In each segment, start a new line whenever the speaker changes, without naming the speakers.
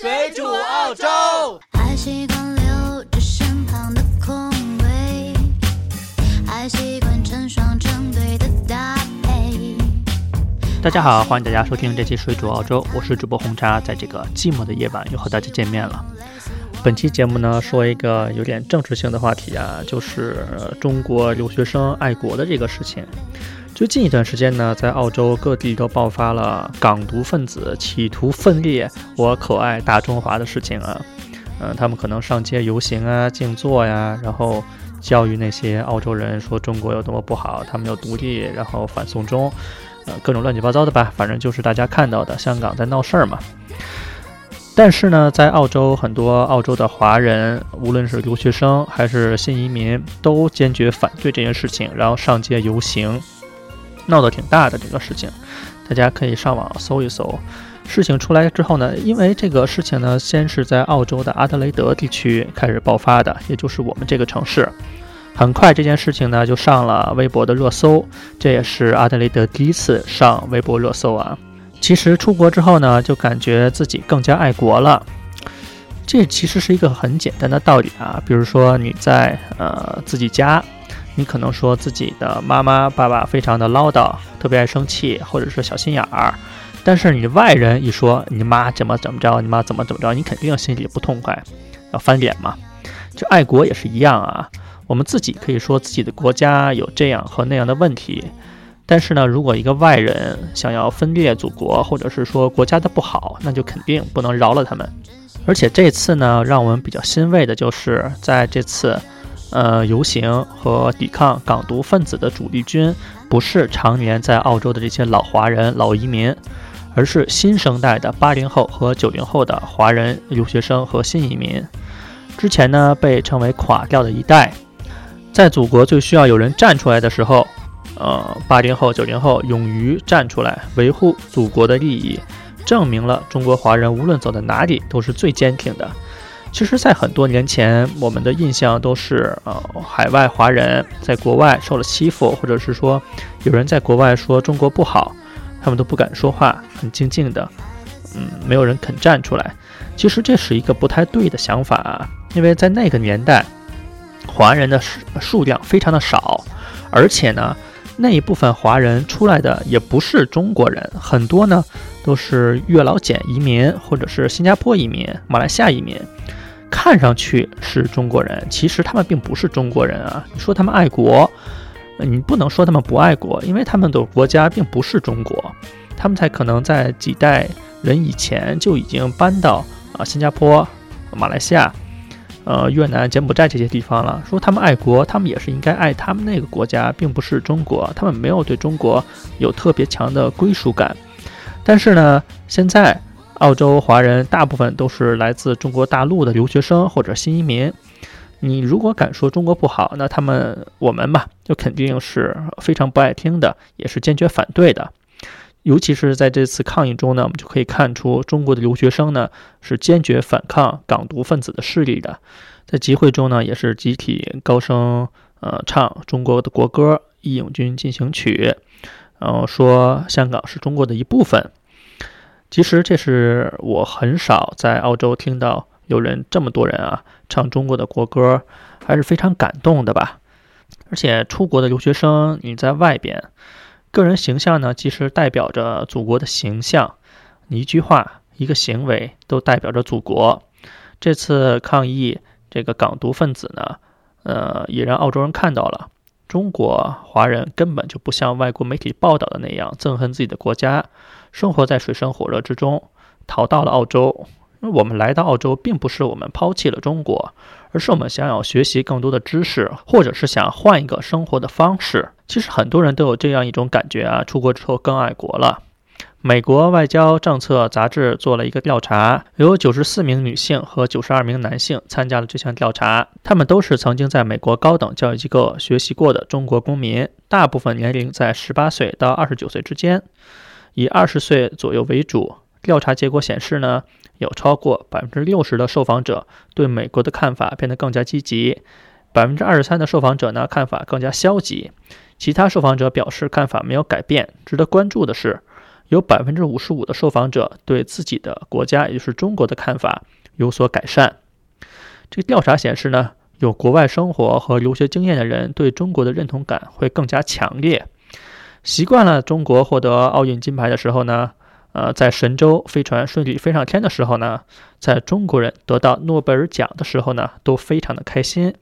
水煮澳洲。
还习惯留着身旁的空位，还习惯成双成对的搭配。
大家好，欢迎大家收听这期《水煮澳洲》，我是主播红茶，在这个寂寞的夜晚又和大家见面了。本期节目呢，说一个有点政治性的话题啊，就是中国留学生爱国的这个事情。最近一段时间呢，在澳洲各地都爆发了港独分子企图分裂我可爱大中华的事情啊。嗯，他们可能上街游行啊、静坐呀，然后教育那些澳洲人说中国有多么不好，他们要独立，然后反送中，呃，各种乱七八糟的吧。反正就是大家看到的，香港在闹事儿嘛。但是呢，在澳洲，很多澳洲的华人，无论是留学生还是新移民，都坚决反对这件事情，然后上街游行，闹得挺大的这个事情。大家可以上网搜一搜。事情出来之后呢，因为这个事情呢，先是在澳洲的阿德雷德地区开始爆发的，也就是我们这个城市。很快这件事情呢，就上了微博的热搜，这也是阿德雷德第一次上微博热搜啊。其实出国之后呢，就感觉自己更加爱国了。这其实是一个很简单的道理啊。比如说你在呃自己家，你可能说自己的妈妈爸爸非常的唠叨，特别爱生气，或者是小心眼儿。但是你外人一说你妈怎么怎么着，你妈怎么怎么着，你肯定心里不痛快，要翻脸嘛。就爱国也是一样啊。我们自己可以说自己的国家有这样和那样的问题。但是呢，如果一个外人想要分裂祖国，或者是说国家的不好，那就肯定不能饶了他们。而且这次呢，让我们比较欣慰的就是在这次，呃，游行和抵抗港独分子的主力军，不是常年在澳洲的这些老华人、老移民，而是新生代的八零后和九零后的华人留学生和新移民。之前呢，被称为垮掉的一代，在祖国最需要有人站出来的时候。呃，八零后、九零后勇于站出来维护祖国的利益，证明了中国华人无论走到哪里都是最坚挺的。其实，在很多年前，我们的印象都是，呃，海外华人在国外受了欺负，或者是说有人在国外说中国不好，他们都不敢说话，很静静的，嗯，没有人肯站出来。其实这是一个不太对的想法啊，因为在那个年代，华人的数数量非常的少，而且呢。那一部分华人出来的也不是中国人，很多呢都是越老简移民，或者是新加坡移民、马来西亚移民，看上去是中国人，其实他们并不是中国人啊。你说他们爱国，你不能说他们不爱国，因为他们的国家并不是中国，他们才可能在几代人以前就已经搬到啊新加坡、马来西亚。呃，越南、柬埔寨这些地方了，说他们爱国，他们也是应该爱他们那个国家，并不是中国，他们没有对中国有特别强的归属感。但是呢，现在澳洲华人大部分都是来自中国大陆的留学生或者新移民，你如果敢说中国不好，那他们我们吧，就肯定是非常不爱听的，也是坚决反对的。尤其是在这次抗议中呢，我们就可以看出中国的留学生呢是坚决反抗港独分子的势力的。在集会中呢，也是集体高声呃唱中国的国歌《义勇军进行曲》，然后说香港是中国的一部分。其实这是我很少在澳洲听到有人这么多人啊唱中国的国歌，还是非常感动的吧。而且出国的留学生，你在外边。个人形象呢，其实代表着祖国的形象。你一句话、一个行为都代表着祖国。这次抗议这个港独分子呢，呃，也让澳洲人看到了，中国华人根本就不像外国媒体报道的那样憎恨自己的国家，生活在水深火热之中，逃到了澳洲。我们来到澳洲，并不是我们抛弃了中国，而是我们想要学习更多的知识，或者是想换一个生活的方式。其实很多人都有这样一种感觉啊，出国之后更爱国了。美国外交政策杂志做了一个调查，有九十四名女性和九十二名男性参加了这项调查，他们都是曾经在美国高等教育机构学习过的中国公民，大部分年龄在十八岁到二十九岁之间，以二十岁左右为主。调查结果显示呢。有超过百分之六十的受访者对美国的看法变得更加积极，百分之二十三的受访者呢看法更加消极，其他受访者表示看法没有改变。值得关注的是，有百分之五十五的受访者对自己的国家，也就是中国的看法有所改善。这个调查显示呢，有国外生活和留学经验的人对中国的认同感会更加强烈。习惯了中国获得奥运金牌的时候呢，呃，在神舟飞船顺利飞上天的时候呢，在中国人得到诺贝尔奖的时候呢，都非常的开心，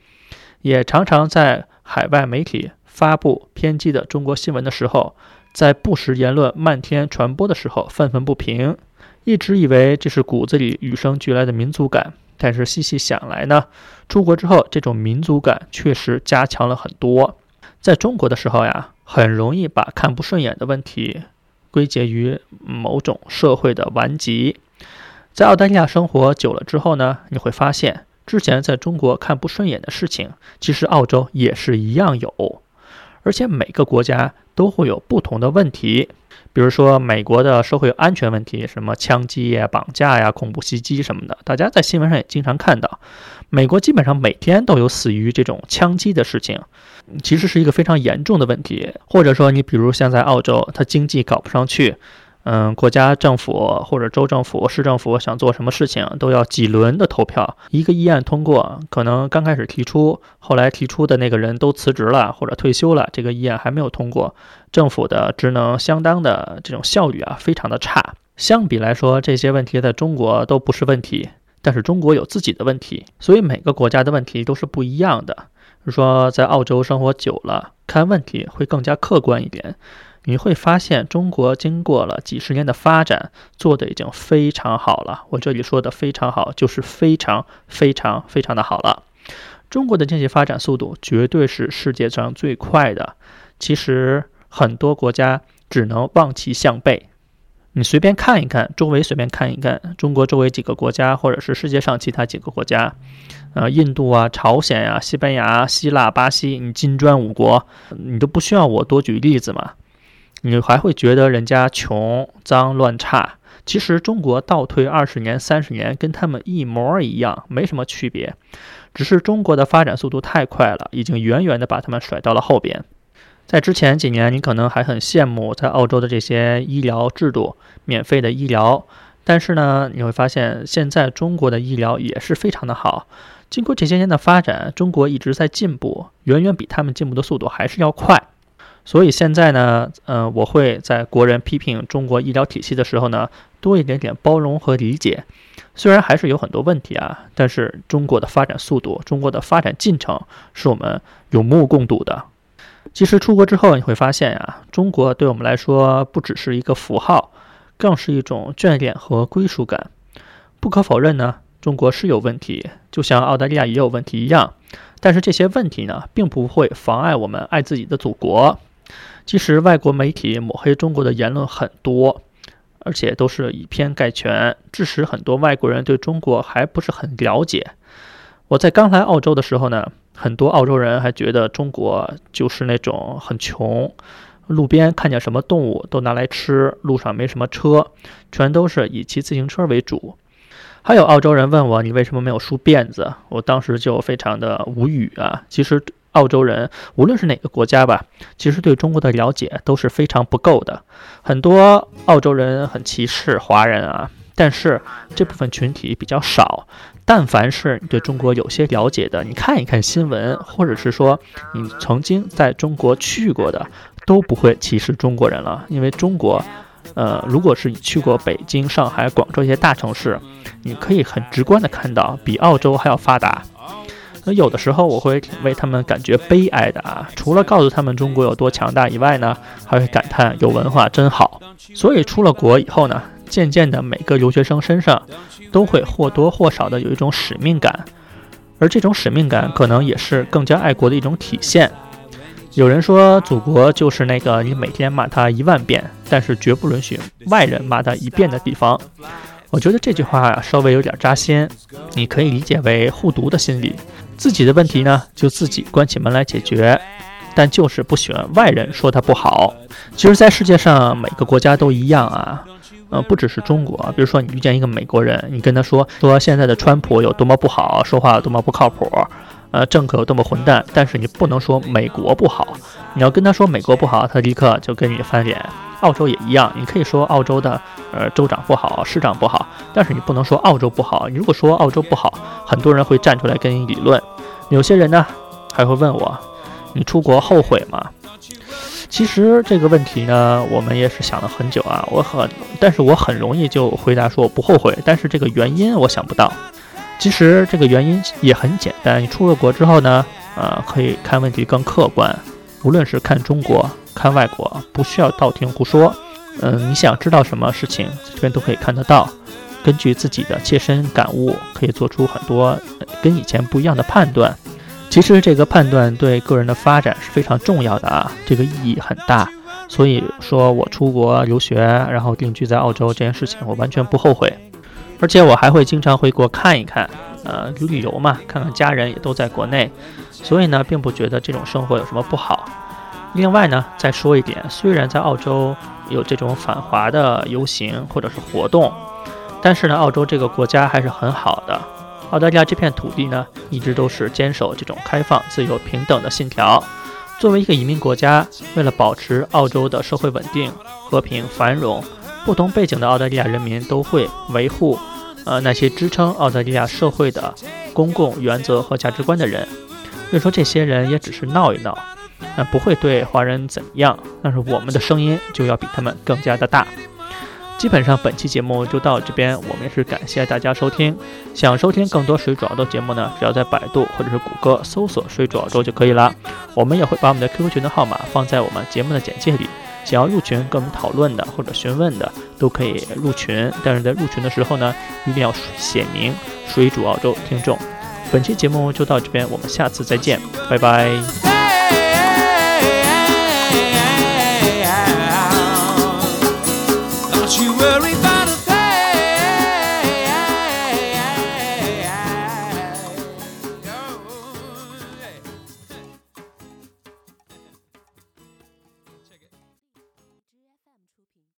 也常常在海外媒体发布偏激的中国新闻的时候，在不实言论漫天传播的时候愤愤不平，一直以为这是骨子里与生俱来的民族感，但是细细想来呢，出国之后这种民族感确实加强了很多。在中国的时候呀。很容易把看不顺眼的问题归结于某种社会的顽疾。在澳大利亚生活久了之后呢，你会发现，之前在中国看不顺眼的事情，其实澳洲也是一样有，而且每个国家都会有不同的问题。比如说，美国的社会安全问题，什么枪击呀、绑架呀、恐怖袭击什么的，大家在新闻上也经常看到。美国基本上每天都有死于这种枪击的事情，其实是一个非常严重的问题。或者说，你比如像在澳洲，它经济搞不上去。嗯，国家政府或者州政府、市政府想做什么事情，都要几轮的投票。一个议案通过，可能刚开始提出，后来提出的那个人都辞职了或者退休了，这个议案还没有通过。政府的职能相当的这种效率啊，非常的差。相比来说，这些问题在中国都不是问题，但是中国有自己的问题，所以每个国家的问题都是不一样的。比如说，在澳洲生活久了，看问题会更加客观一点。你会发现，中国经过了几十年的发展，做的已经非常好了。我这里说的非常好，就是非常非常非常的好了。中国的经济发展速度绝对是世界上最快的。其实很多国家只能望其项背。你随便看一看，周围随便看一看，中国周围几个国家，或者是世界上其他几个国家，呃，印度啊、朝鲜呀、西班牙、希腊、巴西，你金砖五国，你都不需要我多举例子嘛。你还会觉得人家穷、脏、乱、差？其实中国倒退二十年、三十年，跟他们一模一样，没什么区别。只是中国的发展速度太快了，已经远远的把他们甩到了后边。在之前几年，你可能还很羡慕在澳洲的这些医疗制度，免费的医疗。但是呢，你会发现现在中国的医疗也是非常的好。经过这些年的发展，中国一直在进步，远远比他们进步的速度还是要快。所以现在呢，嗯，我会在国人批评中国医疗体系的时候呢，多一点点包容和理解。虽然还是有很多问题啊，但是中国的发展速度、中国的发展进程是我们有目共睹的。其实出国之后，你会发现呀，中国对我们来说不只是一个符号，更是一种眷恋和归属感。不可否认呢，中国是有问题，就像澳大利亚也有问题一样。但是这些问题呢，并不会妨碍我们爱自己的祖国。其实，外国媒体抹黑中国的言论很多，而且都是以偏概全，致使很多外国人对中国还不是很了解。我在刚来澳洲的时候呢，很多澳洲人还觉得中国就是那种很穷，路边看见什么动物都拿来吃，路上没什么车，全都是以骑自行车为主。还有澳洲人问我：“你为什么没有梳辫子？”我当时就非常的无语啊。其实。澳洲人无论是哪个国家吧，其实对中国的了解都是非常不够的。很多澳洲人很歧视华人啊，但是这部分群体比较少。但凡是你对中国有些了解的，你看一看新闻，或者是说你曾经在中国去过的，都不会歧视中国人了。因为中国，呃，如果是你去过北京、上海、广州一些大城市，你可以很直观的看到，比澳洲还要发达。那有的时候我会挺为他们感觉悲哀的啊！除了告诉他们中国有多强大以外呢，还会感叹有文化真好。所以出了国以后呢，渐渐的每个留学生身上都会或多或少的有一种使命感，而这种使命感可能也是更加爱国的一种体现。有人说，祖国就是那个你每天骂他一万遍，但是绝不允许外人骂他一遍的地方。我觉得这句话稍微有点扎心，你可以理解为护犊的心理。自己的问题呢，就自己关起门来解决，但就是不喜欢外人说他不好。其实，在世界上每个国家都一样啊，呃，不只是中国。比如说，你遇见一个美国人，你跟他说说现在的川普有多么不好，说话有多么不靠谱，呃，政客有多么混蛋，但是你不能说美国不好。你要跟他说美国不好，他立刻就跟你翻脸。澳洲也一样，你可以说澳洲的呃州长不好，市长不好，但是你不能说澳洲不好。你如果说澳洲不好，很多人会站出来跟你理论。有些人呢还会问我，你出国后悔吗？其实这个问题呢，我们也是想了很久啊。我很，但是我很容易就回答说我不后悔。但是这个原因我想不到。其实这个原因也很简单，你出了国之后呢，呃，可以看问题更客观。无论是看中国、看外国，不需要道听途说。嗯，你想知道什么事情，这边都可以看得到。根据自己的切身感悟，可以做出很多跟以前不一样的判断。其实这个判断对个人的发展是非常重要的啊，这个意义很大。所以说我出国留学，然后定居在澳洲这件事情，我完全不后悔。而且我还会经常回国看一看，呃，旅旅游嘛，看看家人也都在国内，所以呢，并不觉得这种生活有什么不好。另外呢，再说一点，虽然在澳洲有这种反华的游行或者是活动，但是呢，澳洲这个国家还是很好的。澳大利亚这片土地呢，一直都是坚守这种开放、自由、平等的信条。作为一个移民国家，为了保持澳洲的社会稳定、和平、繁荣。不同背景的澳大利亚人民都会维护，呃，那些支撑澳大利亚社会的公共原则和价值观的人。所以说，这些人也只是闹一闹，那不会对华人怎样。但是我们的声音就要比他们更加的大。基本上本期节目就到这边，我们也是感谢大家收听。想收听更多水煮澳洲节目呢，只要在百度或者是谷歌搜索“水煮澳洲”就可以了。我们也会把我们的 QQ 群的号码放在我们节目的简介里。想要入群跟我们讨论的或者询问的，都可以入群。但是在入群的时候呢，一定要写明“水煮澳洲听众”。本期节目就到这边，我们下次再见，拜拜。worry